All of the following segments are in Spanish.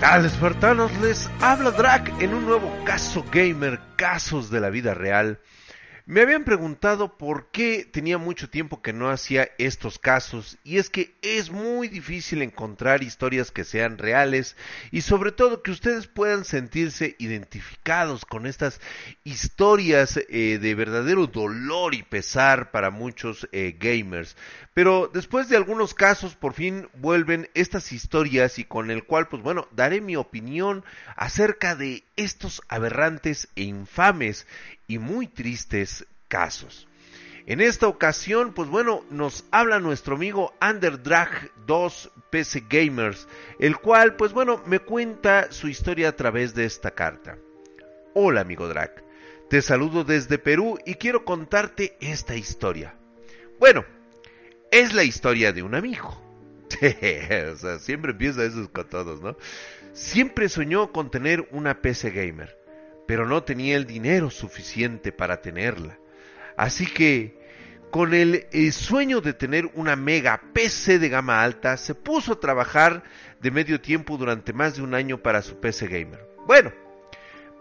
Tal, espartanos? Les habla Drac en un nuevo caso gamer, casos de la vida real. Me habían preguntado por qué tenía mucho tiempo que no hacía estos casos y es que es muy difícil encontrar historias que sean reales y sobre todo que ustedes puedan sentirse identificados con estas historias eh, de verdadero dolor y pesar para muchos eh, gamers. Pero después de algunos casos por fin vuelven estas historias y con el cual pues bueno daré mi opinión acerca de estos aberrantes e infames y muy tristes casos. En esta ocasión, pues bueno, nos habla nuestro amigo Underdrag 2 PC Gamers, el cual, pues bueno, me cuenta su historia a través de esta carta. Hola amigo Drag, te saludo desde Perú y quiero contarte esta historia. Bueno, es la historia de un amigo. o sea, siempre empieza eso con todos, ¿no? Siempre soñó con tener una PC gamer pero no tenía el dinero suficiente para tenerla. Así que, con el, sueño de tener una mega PC de gama alta, se puso a trabajar de medio tiempo durante más de un año para su PC gamer. Bueno,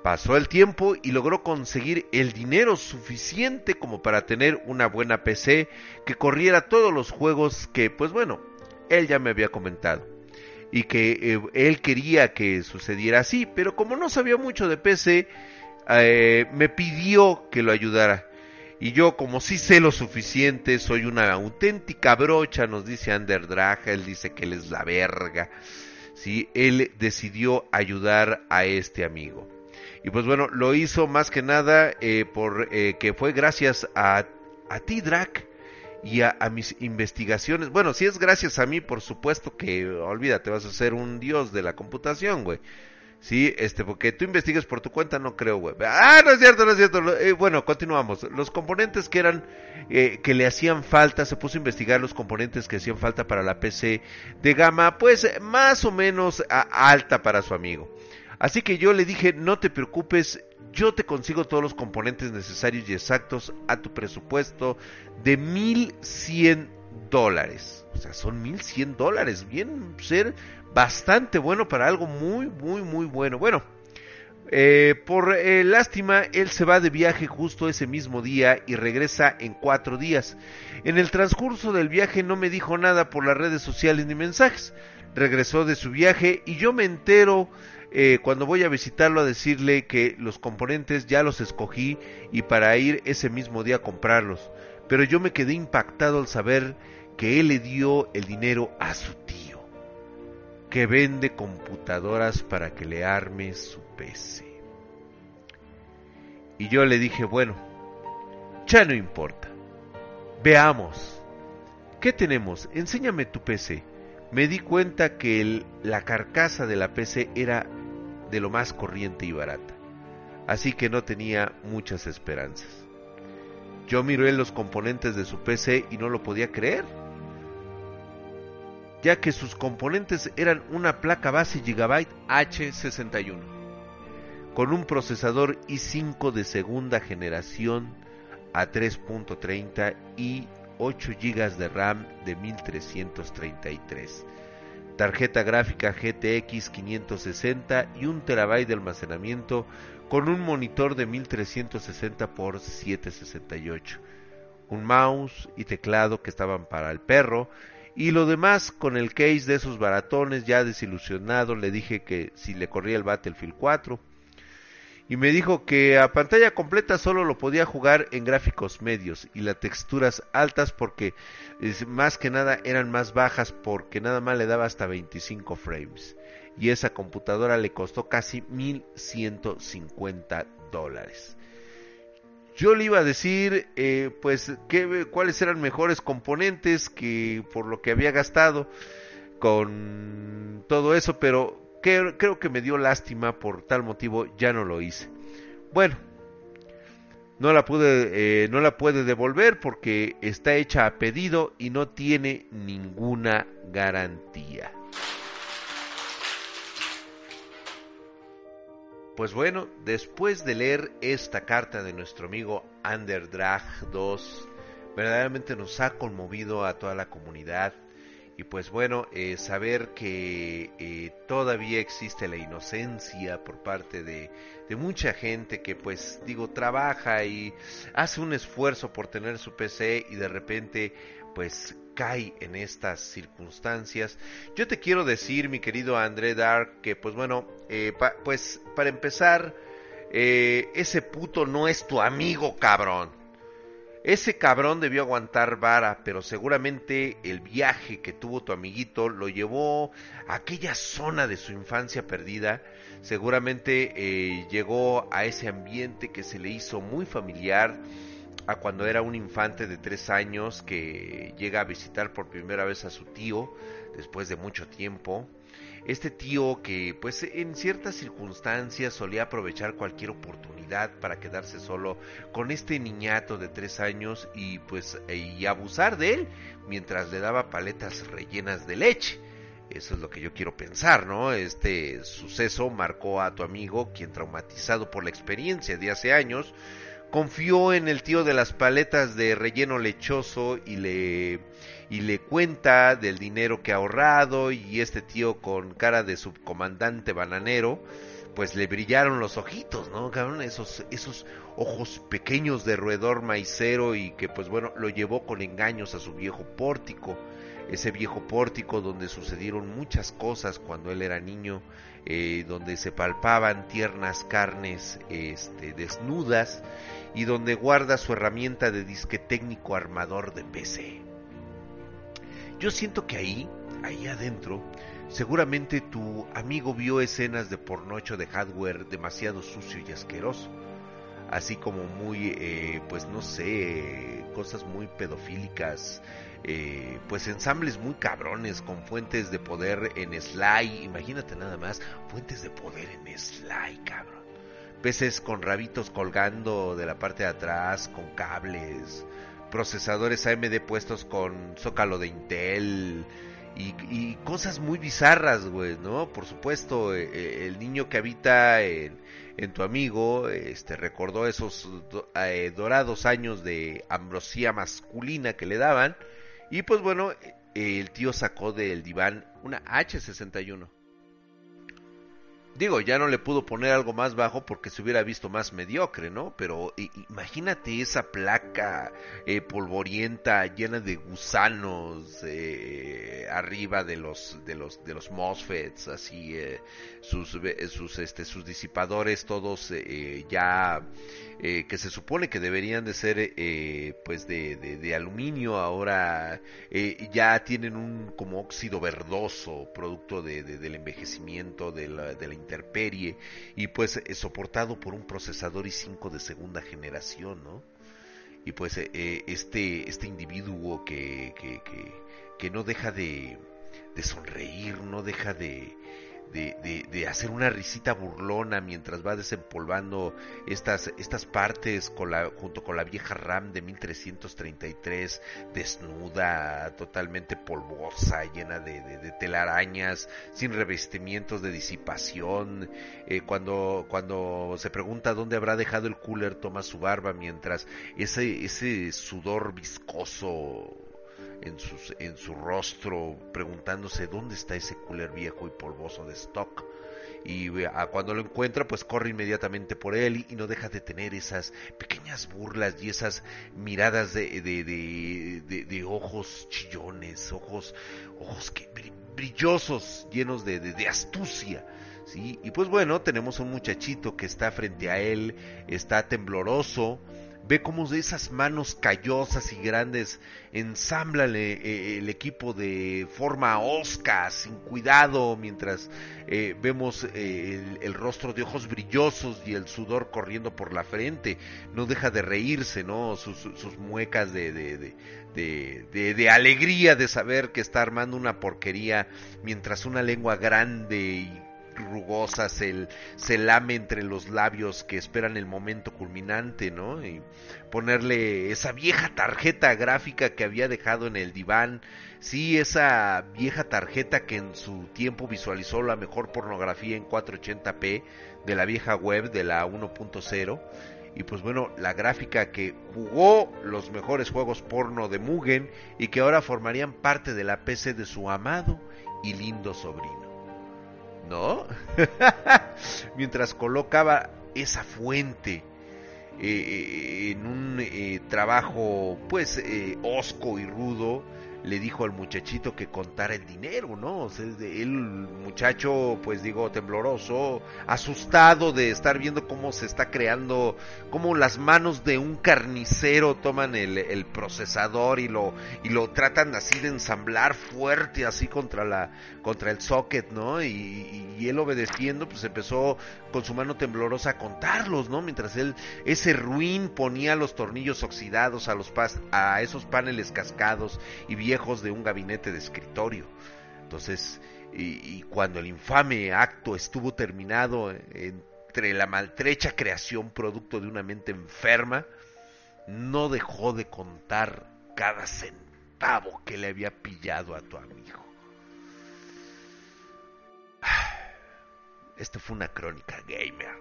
pasó el tiempo y logró conseguir el dinero suficiente como para tener una buena PC que corriera todos los juegos que, pues bueno, él ya me había comentado y que eh, él quería que sucediera así, pero como no sabía mucho de PC, eh, me pidió que lo ayudara. Y yo, como sí sé lo suficiente, soy una auténtica brocha, nos dice Underdrag, él dice que él es la verga. ¿sí? Él decidió ayudar a este amigo. Y pues bueno, lo hizo más que nada eh, que fue gracias a, a ti, Drac, y a, mis investigaciones. Bueno, si es gracias a mí, por supuesto que olvídate, vas a ser un dios de la computación, güey. Sí, este, porque tú investigues por tu cuenta, no creo, güey. Ah, no es cierto, no es cierto. Eh, bueno, continuamos. Los componentes que eran, eh, que le hacían falta, se puso a investigar los componentes que hacían falta para la PC de gama, pues más o menos alta para su amigo. Así que yo le dije, no te preocupes, yo te consigo todos los componentes necesarios y exactos a tu presupuesto de 1100 dólares. O sea, son 1100 dólares. Bien ser bastante bueno para algo muy, muy, muy bueno. Bueno, eh, por eh, lástima, él se va de viaje justo ese mismo día y regresa en cuatro días. En el transcurso del viaje no me dijo nada por las redes sociales ni mensajes. Regresó de su viaje y yo me entero eh, cuando voy a visitarlo a decirle que los componentes ya los escogí y para ir ese mismo día a comprarlos. Pero yo me quedé impactado al saber que él le dio el dinero a su tío, que vende computadoras para que le arme su PC. Y yo le dije, bueno, ya no importa. Veamos. ¿Qué tenemos? Enséñame tu PC me di cuenta que la carcasa de la PC era de lo más corriente y barata, así que no tenía muchas esperanzas. Yo miré los componentes de su PC y no lo podía creer, ya que sus componentes eran una placa base Gigabyte H61, con un procesador i5 de segunda generación a 3.30 y 8 GB de RAM de 1333, tarjeta gráfica GTX 560 y un terabyte de almacenamiento con un monitor de 1360 x 768, un mouse y teclado que estaban para el perro y lo demás con el case de esos baratones ya desilusionado le dije que si le corría el Battlefield 4 y me dijo que a pantalla completa solo lo podía jugar en gráficos medios y las texturas altas porque más que nada eran más bajas porque nada más le daba hasta 25 frames y esa computadora le costó casi 1150 dólares. Yo le iba a decir, eh, pues, que, cuáles eran mejores componentes que por lo que había gastado con todo eso, pero creo que me dio lástima por tal motivo, ya no lo hice. Bueno, no la pude, eh, no la puede devolver porque está hecha a pedido y no tiene ninguna garantía. Pues bueno, después de leer esta carta de nuestro amigo Underdrag 2, verdaderamente nos ha conmovido a toda la comunidad y pues bueno, eh, saber que eh, todavía existe la inocencia por parte de, de, mucha gente que pues digo trabaja y hace un esfuerzo por tener su PC y de repente pues cae en estas circunstancias. Yo te quiero decir, mi querido André Dark, que pues bueno, eh, pues para empezar, ese puto no es tu amigo, cabrón. Ese cabrón debió aguantar vara, pero seguramente el viaje que tuvo tu amiguito lo llevó a aquella zona de su infancia perdida. Seguramente eh, llegó a ese ambiente que se le hizo muy familiar a cuando era un infante de tres años que llega a visitar por primera vez a su tío después de mucho tiempo. Este tío que pues en ciertas circunstancias solía aprovechar cualquier oportunidad para quedarse solo con este niñato de tres años y pues y abusar de él mientras le daba paletas rellenas de leche. Eso es lo que yo quiero pensar, ¿no? Este suceso marcó a tu amigo, quien traumatizado por la experiencia de hace años, confió en el tío de las paletas de relleno lechoso y le y le cuenta del dinero que ha ahorrado y este tío con cara de subcomandante bananero pues le brillaron los ojitos, ¿no? Cabrón, esos, esos ojos pequeños de roedor maicero y que pues bueno, lo llevó con engaños a su viejo pórtico, ese viejo pórtico donde sucedieron muchas cosas cuando él era niño, eh, donde se palpaban tiernas carnes este, desnudas y donde guarda su herramienta de disque técnico armador de PC. Yo siento que ahí, ahí adentro, seguramente tu amigo vio escenas de pornocho de hardware demasiado sucio y asqueroso. Así como muy, eh, pues no sé, cosas muy pedofílicas, eh, pues ensambles muy cabrones con fuentes de poder en Sly. Imagínate nada más, fuentes de poder en Sly, cabrón. Peces con rabitos colgando de la parte de atrás, con cables, procesadores AMD puestos con zócalo de Intel y, cosas muy bizarras, güey, ¿no? Por supuesto, eh, eh, el niño que habita en, tu amigo, este, recordó esos eh, dorados años de ambrosía masculina que le daban y pues bueno, el tío sacó del diván una H61 Digo, ya no le pudo poner algo más bajo porque se hubiera visto más mediocre, ¿no? Pero imagínate esa placa eh, polvorienta llena de gusanos eh, arriba de los de los de los MOSFETs, así eh, sus sus este sus disipadores todos ya que se supone que deberían de ser pues de, de, aluminio ahora ya tienen un como óxido verdoso producto de, del envejecimiento de la, de la y pues eh, soportado por un procesador i5 de segunda generación, ¿no? Y pues eh, eh, este, este individuo que, que, que, no deja de, de sonreír, no deja de, de, de, hacer una risita burlona mientras va desempolvando estas, estas partes junto con la vieja RAM de 1333, desnuda, totalmente polvosa, llena de, de telarañas, sin revestimientos de disipación. Eh, cuando, cuando se pregunta dónde habrá dejado el cooler, toma su barba mientras ese, ese sudor viscoso en, en su rostro preguntándose dónde está ese cooler viejo y polvoso de stock. Y cuando lo encuentra, pues corre inmediatamente por él y, no deja de tener esas pequeñas burlas y esas miradas de, de, de, ojos chillones, ojos, ojos que, brillosos, llenos de, astucia ¿sí? Y pues bueno, tenemos un muchachito que está frente a él, está tembloroso, ve cómo de esas manos callosas y grandes ensamblan eh, el equipo de forma osca, sin cuidado, mientras eh, vemos eh, el, rostro de ojos brillosos y el sudor corriendo por la frente. No deja de reírse, ¿no? Sus, muecas de, de, de, de, alegría de saber que está armando una porquería, mientras una lengua grande y rugosa se, se lame entre los labios que esperan el momento culminante, ¿no? Y ponerle esa vieja tarjeta gráfica que había dejado en el diván, sí, esa vieja tarjeta que en su tiempo visualizó la mejor pornografía en 480p de la vieja web de la 1.0 y pues bueno, la gráfica que jugó los mejores juegos porno de Mugen y que ahora formarían parte de la PC de su amado y lindo sobrino. ¿No? Mientras colocaba esa fuente eh, eh, en un eh, trabajo pues osco y rudo le dijo al muchachito que contara el dinero, ¿no? O sea, el muchacho, pues digo, tembloroso, asustado de estar viendo cómo se está creando, cómo las manos de un carnicero toman el, procesador y lo, y lo tratan así de ensamblar fuerte, así contra la, contra el socket, ¿no? Y, y él obedeciendo, pues empezó con su mano temblorosa a contarlos, ¿no? Mientras él, ese ruin ponía los tornillos oxidados a los a esos paneles cascados y viejos de un gabinete de escritorio. Entonces, y, cuando el infame acto estuvo terminado entre la maltrecha creación producto de una mente enferma, no dejó de contar cada centavo que le había pillado a tu amigo. Esto fue una crónica gamer.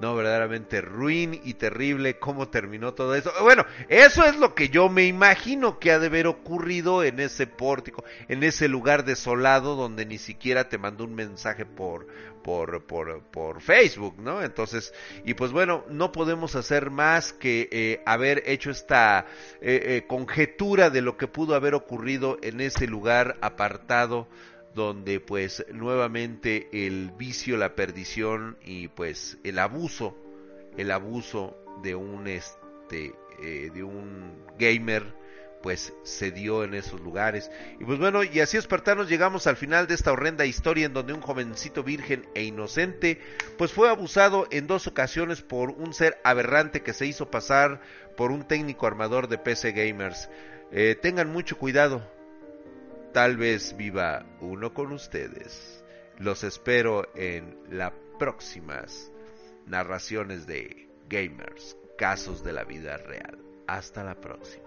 No, verdaderamente ruin y terrible cómo terminó todo eso. Bueno, eso es lo que yo me imagino que ha de haber ocurrido en ese pórtico, en ese lugar desolado donde ni siquiera te mandó un mensaje por, por, por, por Facebook, ¿no? Entonces, y pues bueno, no podemos hacer más que eh, haber hecho esta eh, eh, conjetura de lo que pudo haber ocurrido en ese lugar apartado donde pues nuevamente el vicio, la perdición y pues el abuso, el abuso de un este eh, de un gamer pues se dio en esos lugares. Y pues bueno, y así espartanos llegamos al final de esta horrenda historia en donde un jovencito virgen e inocente pues fue abusado en dos ocasiones por un ser aberrante que se hizo pasar por un técnico armador de PC gamers. Eh, tengan mucho cuidado, Tal vez viva uno con ustedes. Los espero en las próximas narraciones de Gamers, casos de la vida real. Hasta la próxima.